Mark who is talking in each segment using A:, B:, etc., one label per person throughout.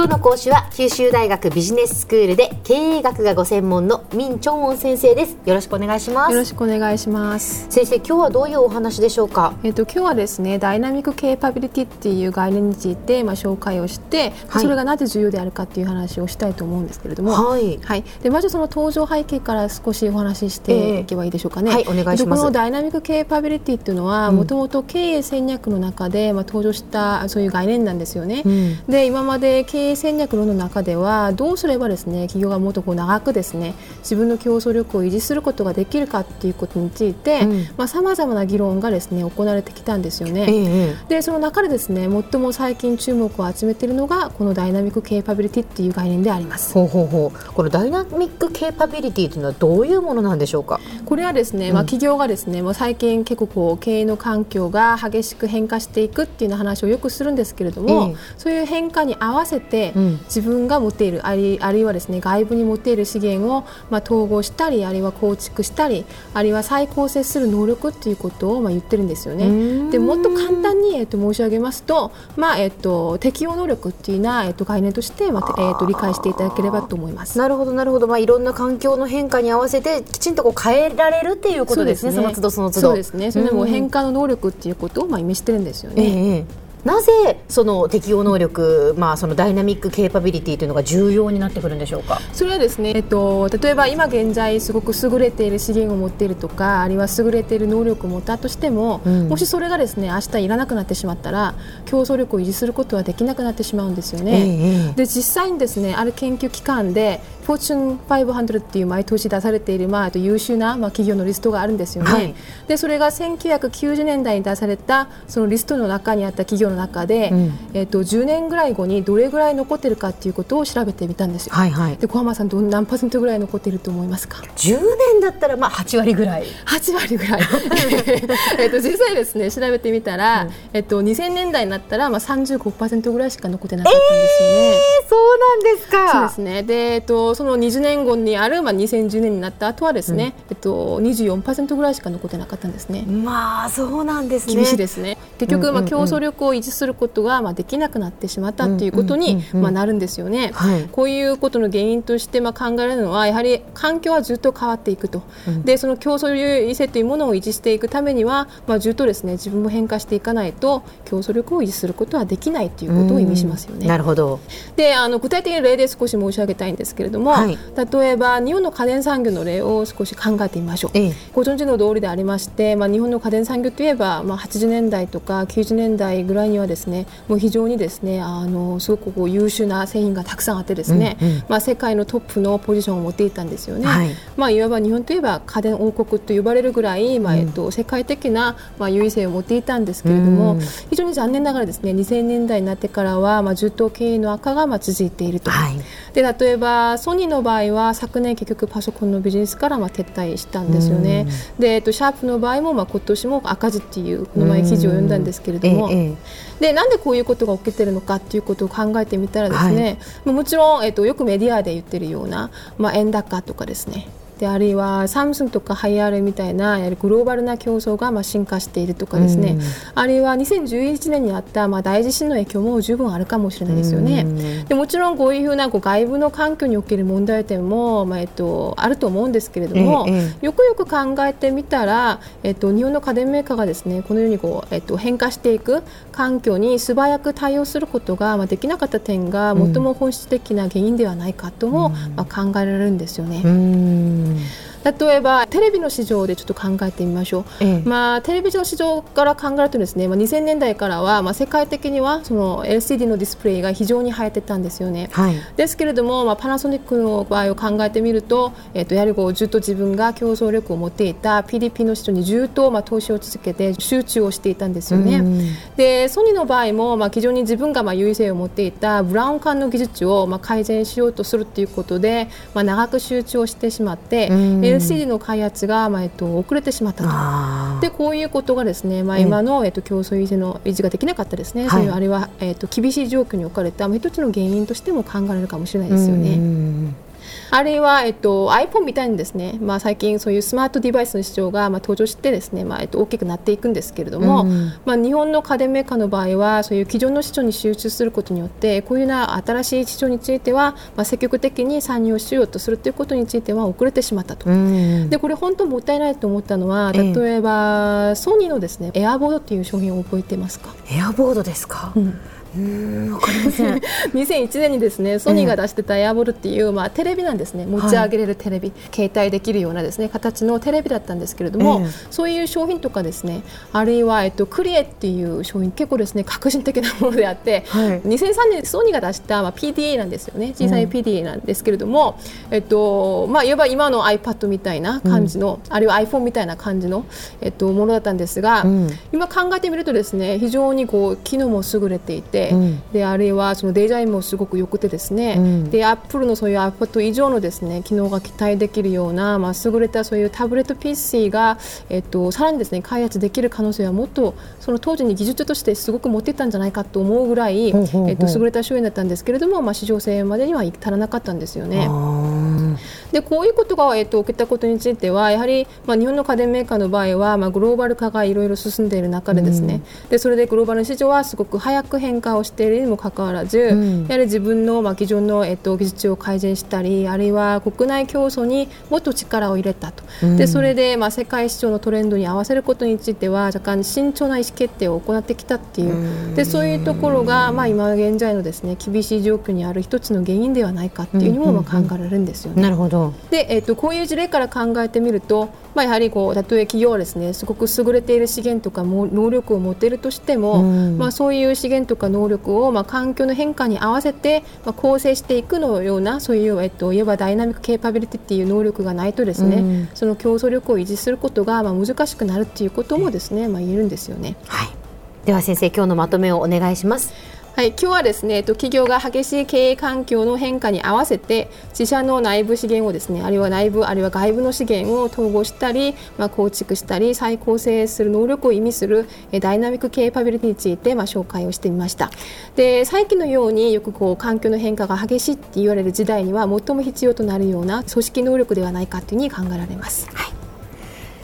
A: 今日の講師は九州大学ビジネススクールで経営学がご専門のミンチョンウォン先生です。よろしくお願いします。
B: よろしくお願いします。
A: 先生今日はどういうお話でしょうか？
B: えっ、と今日はですねダイナミックケーパビリティっていう概念についてまあ紹介をして、
A: はい。
B: それがなぜ重要であるかっていう話をしたいと思うんですけれども。
A: はい。
B: はい、でまずその登場背景から少しお話ししていけばいいでしょうかね。
A: ええはいお願いします。
B: でこのダイナミックケーパビリティっていうのは
A: うん。
B: もともと経営戦略の中でまあ登場したそういう概念なんですよね。
A: うん。
B: で今まで経営戦略論の中ではどうすればですね企業がもっとこう長くですね自分の競争力を維持することができるかっていうことについて
A: うん。
B: まあ様々な議論がですね行われてきたんですよね。
A: ええ
B: でその中でですね最も最近注目を集めているのがこのダイナミックケーパビリティっていう概念であります。
A: ほうほうほう。このダイナミックケーパビリティというのはどういうものなんでしょうか？
B: これはですね、まあ、企業がですね、もう最近結構こう経営の環境が激しく変化していくっていう話をよくするんですけれども、
A: ええ。
B: そういう変化に合わせて、
A: うん
B: 自分が持っているあるいはですね外部に持っている資源をまあ統合したりあるいは構築したりあるいは再構成する能力っていうことをまあ言ってるんですよね。でもっと簡単に、えっと、申し上げますと、まあえっと、適応能力っていうような、えっと、概念として、まあえっと、理解していただければと思います。
A: なるほどなるほどまあいろんな環境の変化に合わせてきちんとこう変えられるっていうことですねその都度その都度
B: そうですね。それでも
A: うん
B: 変化の能力っていうことをまあ意味してるんですよ
A: え
B: ね。
A: えなぜその適応能力、まあ、そのダイナミックケーパビリティというのが重要になってくるんでしょうか？
B: それはですね、えっと、例えば今現在すごく優れている資源を持っているとかあるいは優れている能力を持ったとしても、
A: うん
B: もしそれがですね明日いらなくなってしまったら競争力を維持することはできなくなってしまうんですよね。
A: ええ
B: で実際にですねある研究機関で Fortune 500っていう毎年出されている、まあ、あと優秀な、まあ、企業のリストがあるんですよね。
A: はい
B: でそれが1990年代に出されたそのリストの中にあった企業の中で、
A: うん
B: えっと10年ぐらい後にどれぐらい残ってるかっていうことを調べてみたんですよ。
A: はいはい。
B: で小浜さんどん何パーセントぐらい残っていると思いますか
A: ？10年だったらまあ8割ぐらい。
B: 8割ぐらい えっと実際ですね調べてみたら、えっと、2000年代になったら、まあ、35%ぐらいしか残ってなかったんですよね。
A: えそうなんですか。
B: そうですねで、えっと、その20年後にある、まあ、2010年になった後はですね、えっと、24%ぐらいしか残ってなかったんですね。
A: まあそうなんですね。
B: 厳しいですね結局、
A: うんうんうん
B: まあ、競争力を維持することが、まあ、できなくなってしまったということに、まあ、なるんですよね。
A: はい
B: こういうことの原因としてまあ考えられるのはやはり環境はずっと変わっていくと、
A: うん
B: でその競争優位性というものを維持していくためには、まあ、ずっとですね自分も変化していかないと競争力を維持することはできないということを意味しますよね。
A: なるほど。
B: であの具体的な例で少し申し上げたいんですけれども、
A: はい
B: 例えば日本の家電産業の例を少し考えてみましょう。
A: ええ
B: ご存知の通りでありまして、まあ、日本の家電産業といえば、まあ、80年代とか90年代ぐらいにはですねもう非常にですねあのすごくこう優秀な製品がたくさんあってですね、
A: うんうん
B: まあ、世界のトップのポジションを持っていたんですよね。
A: はい
B: まあ、いわば日本といえば家電王国と呼ばれるぐらい、まあえっと、世界的な、まあ、優位性を持っていたんですけれども、
A: うん
B: 非常に残念ながらですね2000年代になってからは、まあ、ずっと経営の悪化がまあ続いていると。
A: はい。
B: で例えばソニーの場合は昨年結局パソコンのビジネスからまあ撤退したんですよね。で、えっと、シャープの場合もまあ今年も赤字っていうこの前記事を読んだんですけれども、
A: えええ
B: でなんでこういうことが起きてるのかっていうことを考えてみたらですね、まあもちろん、えっと、よくメディアで言ってるような、まあ、円高とかですねであるいはサムスンとかハイアールみたいなグローバルな競争がまあ進化しているとかですね、
A: うん。
B: あるいは2011年にあったまあ大地震の影響も十分あるかもしれないですよね。
A: うん。
B: でもちろんこういうふうなこう外部の環境における問題点も、まあえっと、あると思うんですけれども、
A: ええ
B: よくよく考えてみたら、えっと、日本の家電メーカーがですねこのようにこう、えっと、変化していく環境に素早く対応することが、まあ、できなかった点が最も本質的な原因ではないかとも、まあ、考えられるんですよね。
A: うん。
B: 例えばテレビの市場でちょっと考えてみましょう。
A: ええ
B: まあ、テレビの市場から考えるとですね、まあ、2000年代からは、まあ、世界的にはその LCD のディスプレイが非常に流行ってたんですよね。
A: はい。
B: ですけれども、まあ、パナソニックの場合を考えてみると,、えっとやはりこうずっと自分が競争力を持っていた PDP の市場にずっとまあ投資を続けて集中をしていたんですよね。
A: うん
B: でソニーの場合も、まあ、非常に自分がまあ優位性を持っていたブラウン管の技術をまあ改善しようとするということで、まあ、長く集中をしてしまって、
A: うん
B: LCD の開発が、まあえっと、遅れてしまったと。でこういうことがですね、まあ、今の、えっと、競争維持の維持ができなかったですね、
A: はい。
B: そういうあるいは、えっと、厳しい状況に置かれた、まあ、一つの原因としても考えられるかもしれないですよね。
A: うん
B: あるいは、えっと、iPhone みたいにですね、まあ、最近そういうスマートデバイスの市場が、まあ、登場してですね、まあえっと、大きくなっていくんですけれども、うん、まあ、日本の家電メーカーの場合はそういう既存の市場に集中することによってこういうな新しい市場については、まあ、積極的に参入しようとするということについては遅れてしまったと、うん、でこれ本当もったいないと思ったのは例え。ば、ええ、ソニーのですねエアボードっていう商品を覚えてますか？
A: エアボードですか、うん
B: うんわかりません。2001年にですねソニーが出してたエアボルっていう、まあ、テレビなんですね。持ち上げれるテレビ、はい、携帯できるようなですね形のテレビだったんですけれども、えー、そういう商品とかですねあるいは、えっと、クリエっていう商品結構ですね革新的なものであって、はい、2003年ソニーが出した、まあ、PDA なんですよね。小さい PDA なんですけれども、うん、えっとまあ、いわば今の iPad みたいな感じの、うん、あるいは iPhone みたいな感じの、えっと、ものだったんですが、うん、今考えてみるとですね非常にこう機能も優れていて、であるいはそのデザインもすごく良くてですね、うん、でアップルのそういう iPad 以上のですね機能が期待できるような、まあ、優れたそういうタブレット PC が、えっと、さらにですね開発できる可能性はもっとその当時に技術としてすごく持っていったんじゃないかと思うぐらい、えっと、優れた商品だったんですけれども、まあ、市場性までには至らなかったんですよね。でこういうことが、えっと、起きたことについてはやはり、まあ、日本の家電メーカーの場合は、まあ、グローバル化がいろいろ進んでいる中でですね、うん、でそれでグローバル市場はすごく早く変化をしているにもかかわらず、うん、やはり自分の、まあ、既存の、えっと、技術を改善したりあるいは国内競争にもっと力を入れたと、うん、でそれで、まあ、世界市場のトレンドに合わせることについては若干慎重な意思決定を行ってきたっていう、でそういうところが、まあ、今現在のですね厳しい状況にある一つの原因ではないかっていうにも、まあ、考えられるんですよね。
A: なるほど
B: で、えっと、こういう事例から考えてみると、まあ、やはりこうたとえ企業はですねすごく優れている資源とかも能力を持っているとしても、まあ、そういう資源とか能力を、まあ、環境の変化に合わせて、まあ、構成していくのようなそういう、えっと、いわばダイナミックケーパビリティっていう能力がないとですね、その競争力を維持することが、まあ、難しくなるっていうこともですね、まあ、言えるんですよね。
A: はい、では先生今日のまとめをお願いします。
B: はい、今日はですね、企業が激しい経営環境の変化に合わせて自社の内部資源をですね、あるいは内部あるいは外部の資源を統合したり、まあ、構築したり再構成する能力を意味するダイナミックケーパビリティについてまあ紹介をしてみました。で、最近のようによくこう環境の変化が激しいって言われる時代には最も必要となるような組織能力ではないかというふうに考えられます。
A: はい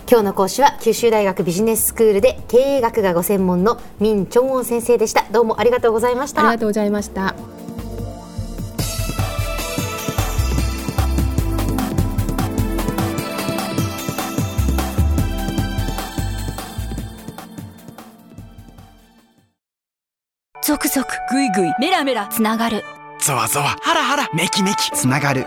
A: 今日の講師は九州大学ビジネススクールで経営学がご専門のミンチョンウォン先生でした。どうもありがとうございました。
B: ありがとうございました。
C: 続々ぐいぐいメラメラ。つながる。
D: ゾワゾワ。ハラハラ。メキメキ。つながる